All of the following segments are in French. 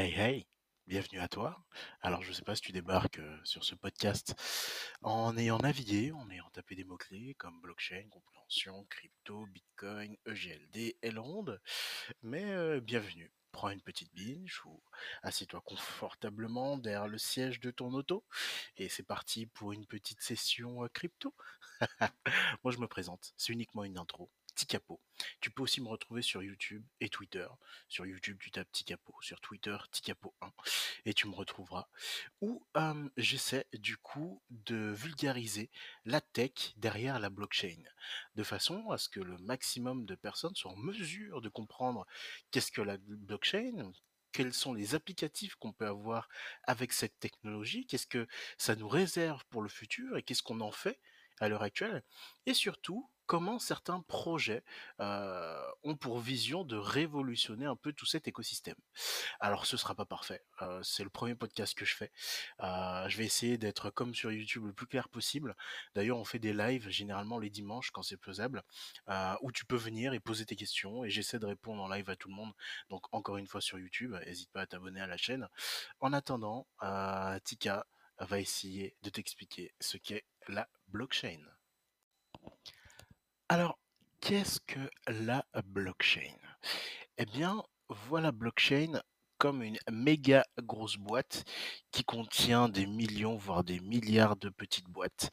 Hey hey, bienvenue à toi. Alors je ne sais pas si tu débarques sur ce podcast en ayant navigué, en ayant tapé des mots-clés comme blockchain, compréhension, crypto, bitcoin, EGLD, Elrond, mais bienvenue. Prends une petite binge ou assieds-toi confortablement derrière le siège de ton auto et c'est parti pour une petite session crypto. Moi je me présente, c'est uniquement une intro. Capot. Tu peux aussi me retrouver sur YouTube et Twitter. Sur YouTube, tu tapes Capot. Sur Twitter, Capot 1 et tu me retrouveras. Où j'essaie du coup de vulgariser la tech derrière la blockchain, de façon à ce que le maximum de personnes soient en mesure de comprendre qu'est-ce que la blockchain, quels sont les applicatifs qu'on peut avoir avec cette technologie, qu'est-ce que ça nous réserve pour le futur et qu'est-ce qu'on en fait à l'heure actuelle, et surtout comment certains projets ont pour vision de révolutionner un peu tout cet écosystème? Alors ce sera pas parfait, c'est le premier podcast que je fais. Je vais essayer d'être comme sur YouTube le plus clair possible. D'ailleurs on fait des lives généralement les dimanches quand c'est faisable, où tu peux venir et poser tes questions et j'essaie de répondre en live à tout le monde. Donc encore une fois sur YouTube, n'hésite pas à t'abonner à la chaîne. En attendant, Tika va essayer de t'expliquer ce qu'est la blockchain. Alors, qu'est-ce que la blockchain? Eh bien, voilà blockchain comme une méga grosse boîte qui contient des millions, voire des milliards de petites boîtes.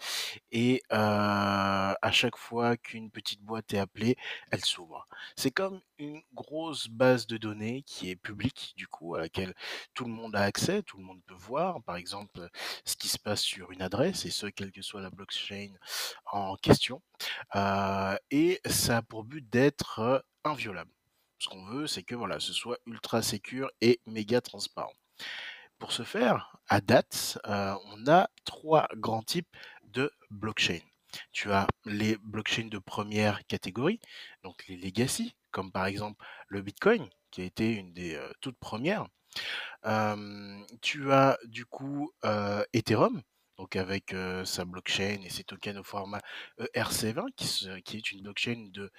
Et à chaque fois qu'une petite boîte est appelée, elle s'ouvre. C'est comme une grosse base de données qui est publique, du coup, à laquelle tout le monde a accès, tout le monde peut voir, par exemple, ce qui se passe sur une adresse, et ce, quelle que soit la blockchain en question. et ça a pour but d'être inviolable. Ce qu'on veut, c'est que voilà, ce soit ultra sécure et méga transparent. Pour ce faire, à date, euh, on a trois grands types de blockchain. Tu as les blockchains de première catégorie, donc les legacy, comme par exemple le Bitcoin, qui a été une des euh, toutes premières. tu as du coup euh, Ethereum, donc avec sa blockchain et ses tokens au format ERC20, qui, est une blockchain de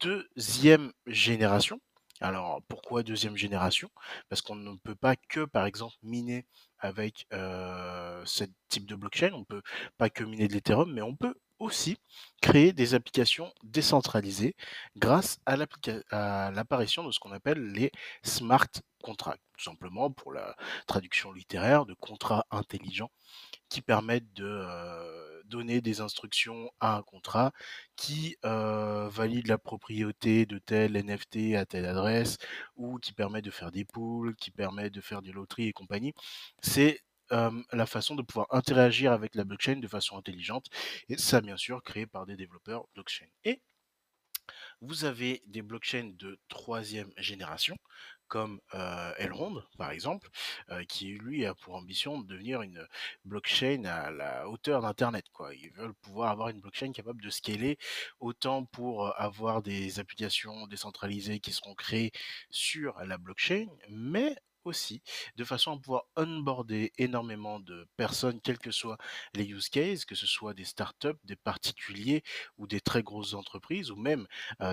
deuxième génération. Alors pourquoi deuxième génération? Parce qu'on ne peut pas que, par exemple, miner avec ce type de blockchain, on peut pas que miner de l'Ethereum, mais on peut aussi créer des applications décentralisées grâce à l'apparition de ce qu'on appelle les smart contracts, tout simplement pour la traduction littéraire de contrats intelligents qui permettent de donner des instructions à un contrat qui valide la propriété de tel NFT à telle adresse ou qui permet de faire des pools, qui permet de faire des loteries et compagnie. C'est la façon de pouvoir interagir avec la blockchain de façon intelligente et ça bien sûr créé par des développeurs blockchain. Et vous avez des blockchains de troisième génération comme Elrond, par exemple, qui lui a pour ambition de devenir une blockchain à la hauteur d'Internet. Ils veulent pouvoir avoir une blockchain capable de scaler autant pour avoir des applications décentralisées qui seront créées sur la blockchain, mais aussi, de façon à pouvoir onboarder énormément de personnes, quels que soient les use cases, que ce soit des startups, des particuliers ou des très grosses entreprises ou même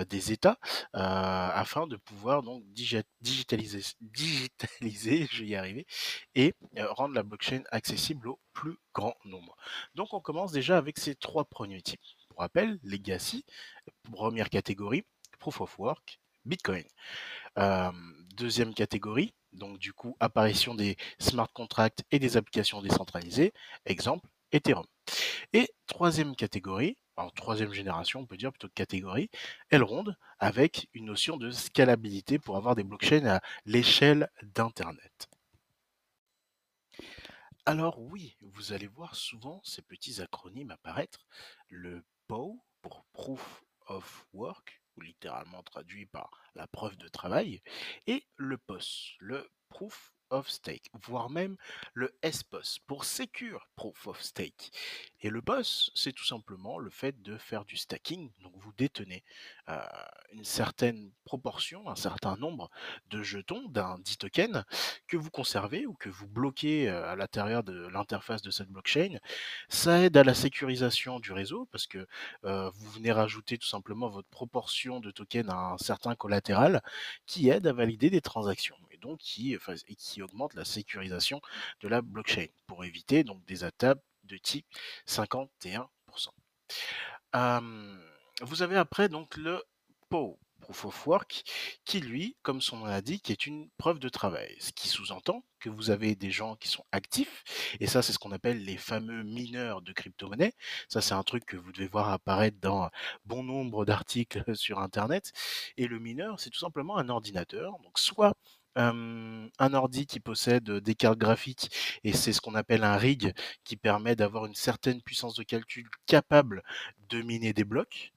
des États, afin de pouvoir donc digitaliser, digitaliser, je vais y arriver, et rendre la blockchain accessible au plus grand nombre. Donc on commence déjà avec ces trois premiers types. Pour rappel, Legacy, première catégorie, Proof of Work, Bitcoin. deuxième catégorie, donc du coup, apparition des smart contracts et des applications décentralisées. Exemple, Ethereum. Et troisième catégorie, en troisième génération, on peut dire plutôt catégorie, Elrond, avec une notion de scalabilité pour avoir des blockchains à l'échelle d'Internet. Alors oui, vous allez voir souvent ces petits acronymes apparaître. Le POW pour Proof of Work, littéralement traduit par la preuve de travail, et le POS, le of Stake, voire même le SPOS pour Secure Proof of Stake. Et le POS, c'est tout simplement le fait de faire du stacking. Donc vous détenez euh, une certaine proportion, un certain nombre de jetons d'un dit token que vous conservez ou que vous bloquez euh, à l'intérieur de l'interface de cette blockchain. Ça aide à la sécurisation du réseau parce que euh, vous venez rajouter tout simplement votre proportion de tokens à un certain collatéral qui aide à valider des transactions donc qui, enfin, et qui augmente la sécurisation de la blockchain pour éviter donc des attaques de type 51%. Hem, vous avez après donc le POW, Proof of Work, qui lui, comme son nom l'indique, est une preuve de travail. Ce qui sous-entend que vous avez des gens qui sont actifs, et ça c'est ce qu'on appelle les fameux mineurs de crypto-monnaies. Ça c'est un truc que vous devez voir apparaître dans bon nombre d'articles sur internet. Et le mineur, c'est tout simplement un ordinateur. Donc soit un ordi qui possède des cartes graphiques et c'est ce qu'on appelle un rig qui permet d'avoir une certaine puissance de calcul capable de miner des blocs.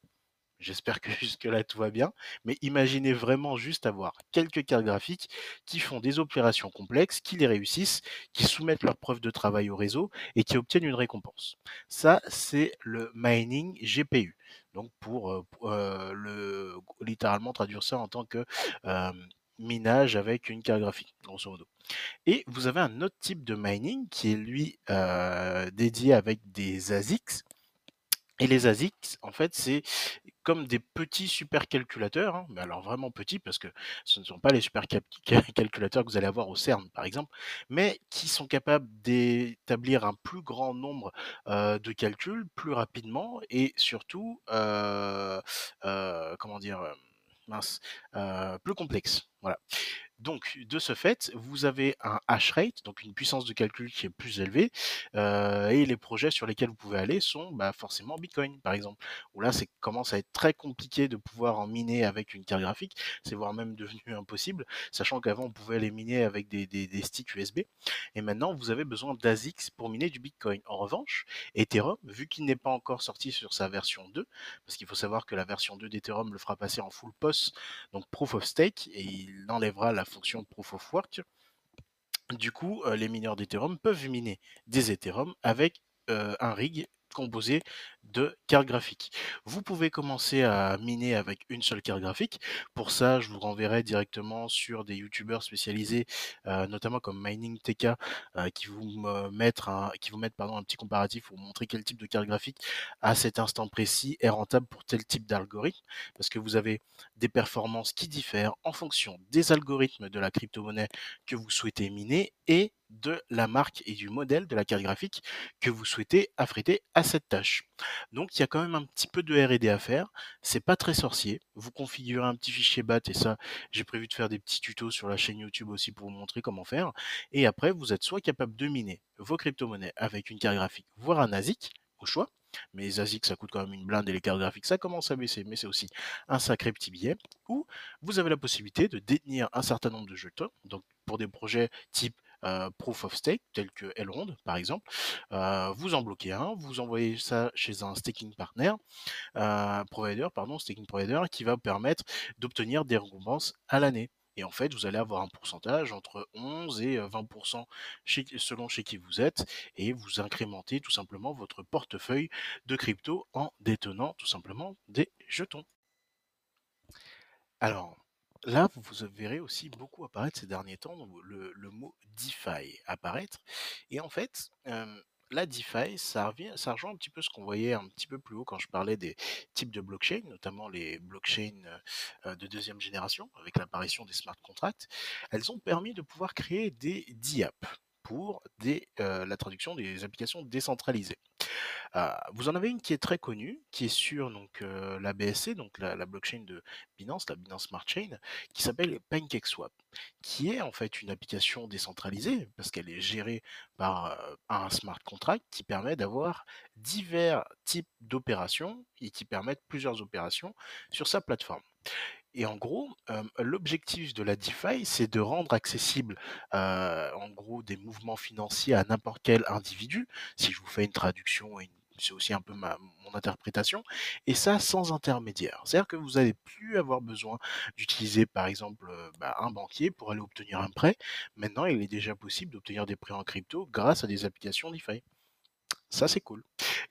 J'espère que jusque-là tout va bien, mais imaginez vraiment juste avoir quelques cartes graphiques qui font des opérations complexes, qui les réussissent, qui soumettent leurs preuves de travail au réseau et qui obtiennent une récompense. Ça, c'est le mining GPU. Donc pour, le littéralement traduire ça en tant que minage avec une carte graphique, grosso modo. Et vous avez un autre type de mining qui est lui euh, dédié avec des ASICs. Et les ASICs, en fait, c'est comme des petits supercalculateurs, hein, mais alors vraiment petits parce que ce ne sont pas les supercalculateurs que vous allez avoir au CERN, par exemple, mais qui sont capables d'établir un plus grand nombre euh, de calculs plus rapidement et surtout, euh, comment dire, euh, plus complexes. Voilà. Donc, de ce fait, vous avez un hash rate, donc une puissance de calcul qui est plus élevée, euh, et les projets sur lesquels vous pouvez aller sont bah, forcément Bitcoin, par exemple. Où là, c'est commence à être très compliqué de pouvoir en miner avec une carte graphique, c'est voire même devenu impossible, sachant qu'avant on pouvait les miner avec des, des, sticks USB, et maintenant vous avez besoin d'ASICs pour miner du Bitcoin. En revanche, Ethereum, vu qu'il n'est pas encore sorti sur sa version 2, parce qu'il faut savoir que la version 2 d'Ethereum le fera passer en full POS, donc Proof of Stake, et il enlèvera la fonction Proof of Work. Du coup, euh, les mineurs d'Ethereum peuvent miner des Ethereum avec euh, un rig composé de cartes graphiques. Vous pouvez commencer à miner avec une seule carte graphique. Pour ça, je vous renverrai directement sur des youtubeurs spécialisés, euh, notamment comme Mining TK, euh, qui vous mettent un, qui vous un petit comparatif pour montrer quel type de carte graphique à cet instant précis est rentable pour tel type d'algorithme, parce que vous avez des performances qui diffèrent en fonction des algorithmes de la crypto-monnaie que vous souhaitez miner et de la marque et du modèle de la carte graphique que vous souhaitez affréter à cette tâche. Donc il y a quand même un petit peu de R&D à faire. C'est pas très sorcier. Vous configurez un petit fichier BAT et ça, j'ai prévu de faire des petits tutos sur la chaîne YouTube aussi pour vous montrer comment faire. Et après, vous êtes soit capable de miner vos crypto-monnaies avec une carte graphique, voire un ASIC, au choix. Mais les ASIC, ça coûte quand même une blinde et les cartes graphiques, ça commence à baisser, mais c'est aussi un sacré petit billet. Ou vous avez la possibilité de détenir un certain nombre de jetons. Donc pour des projets type proof of stake, tel que Elrond par exemple. Euh, vous en bloquez un, vous envoyez ça chez un staking partner, euh, provider, pardon, staking provider, qui va vous permettre d'obtenir des récompenses à l'année. Et en fait, vous allez avoir un pourcentage entre 11 et 20% chez, selon chez qui vous êtes, et vous incrémentez tout simplement votre portefeuille de crypto en détenant tout simplement des jetons. Alors, Là, vous verrez aussi beaucoup apparaître ces derniers temps le, mot DeFi apparaître. Et en fait, la DeFi, ça, revient, ça rejoint un petit peu ce qu'on voyait un petit peu plus haut quand je parlais des types de blockchain, notamment les blockchains de deuxième génération, avec l'apparition des smart contracts. Elles ont permis de pouvoir créer des DApp pour des, la traduction des applications décentralisées. Vous en avez une qui est très connue, qui est sur donc la BSC, donc la, blockchain de Binance, la Binance Smart Chain, qui s'appelle PancakeSwap, qui est en fait une application décentralisée parce qu'elle est gérée par un smart contract qui permet d'avoir divers types d'opérations et qui permettent plusieurs opérations sur sa plateforme. Et en gros, l'objectif de la DeFi, c'est de rendre accessible, en gros, des mouvements financiers à n'importe quel individu. Si je vous fais une traduction et une c'est aussi un peu ma, mon interprétation, et ça sans intermédiaire. C'est-à-dire que vous n'allez plus avoir besoin d'utiliser par exemple euh, bah, un banquier pour aller obtenir un prêt. Maintenant, il est déjà possible d'obtenir des prêts en crypto grâce à des applications DeFi. Ça, c'est cool.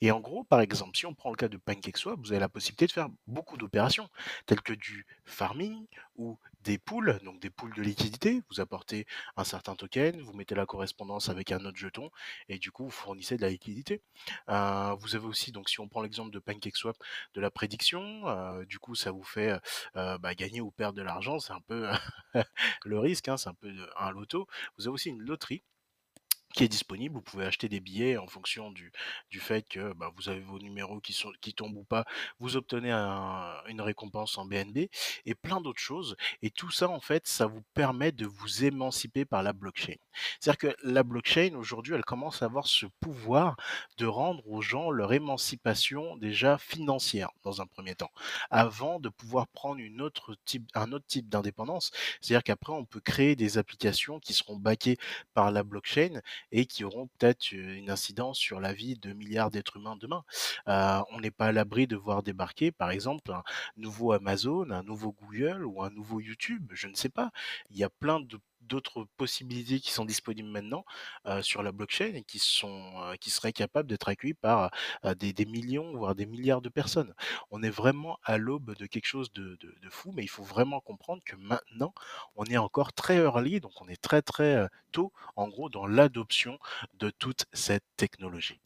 Et en gros, par exemple, si on prend le cas de PancakeSwap, vous avez la possibilité de faire beaucoup d'opérations, telles que du farming ou des pools, donc des pools de liquidités. Vous apportez un certain token, vous mettez la correspondance avec un autre jeton et du coup, vous fournissez de la liquidité. Heu, vous avez aussi donc si on prend l'exemple de PancakeSwap, de la prédiction, heu, du coup, ça vous fait, heu, bah, gagner ou perdre de l'argent, c'est un peu le risque, hein, c'est un peu, un loto. Vous avez aussi une loterie qui est disponible. Vous pouvez acheter des billets en fonction du du fait que, bah, vous avez vos numéros qui sont qui tombent ou pas, vous obtenez un une récompense en BNB et plein d'autres choses et tout ça, en fait, ça vous permet de vous émanciper par la blockchain. C'est-à-dire que la blockchain, aujourd'hui, elle commence à avoir ce pouvoir de rendre aux gens leur émancipation déjà financière, dans un 1er temps, avant de pouvoir prendre une autre type un autre type d'indépendance. C'est-à-dire qu'après, on peut créer des applications qui seront backées par la blockchain et qui auront peut-être, une incidence sur la vie de milliards d'êtres humains demain. On n'est pas à l'abri de voir débarquer, par exemple, un nouveau Amazon, un nouveau Google ou un nouveau YouTube, je ne sais pas. Il y a plein de d'autres possibilités qui sont disponibles maintenant, heu, sur la blockchain et qui sont, heu, qui seraient capables d'être accueillis par, heu, des millions, voire des milliards de personnes. On est vraiment à l'aube de quelque chose de fou, mais il faut vraiment comprendre que maintenant, on est encore très early, donc on est très, très, tôt, en gros, dans l'adoption de toute cette technologie.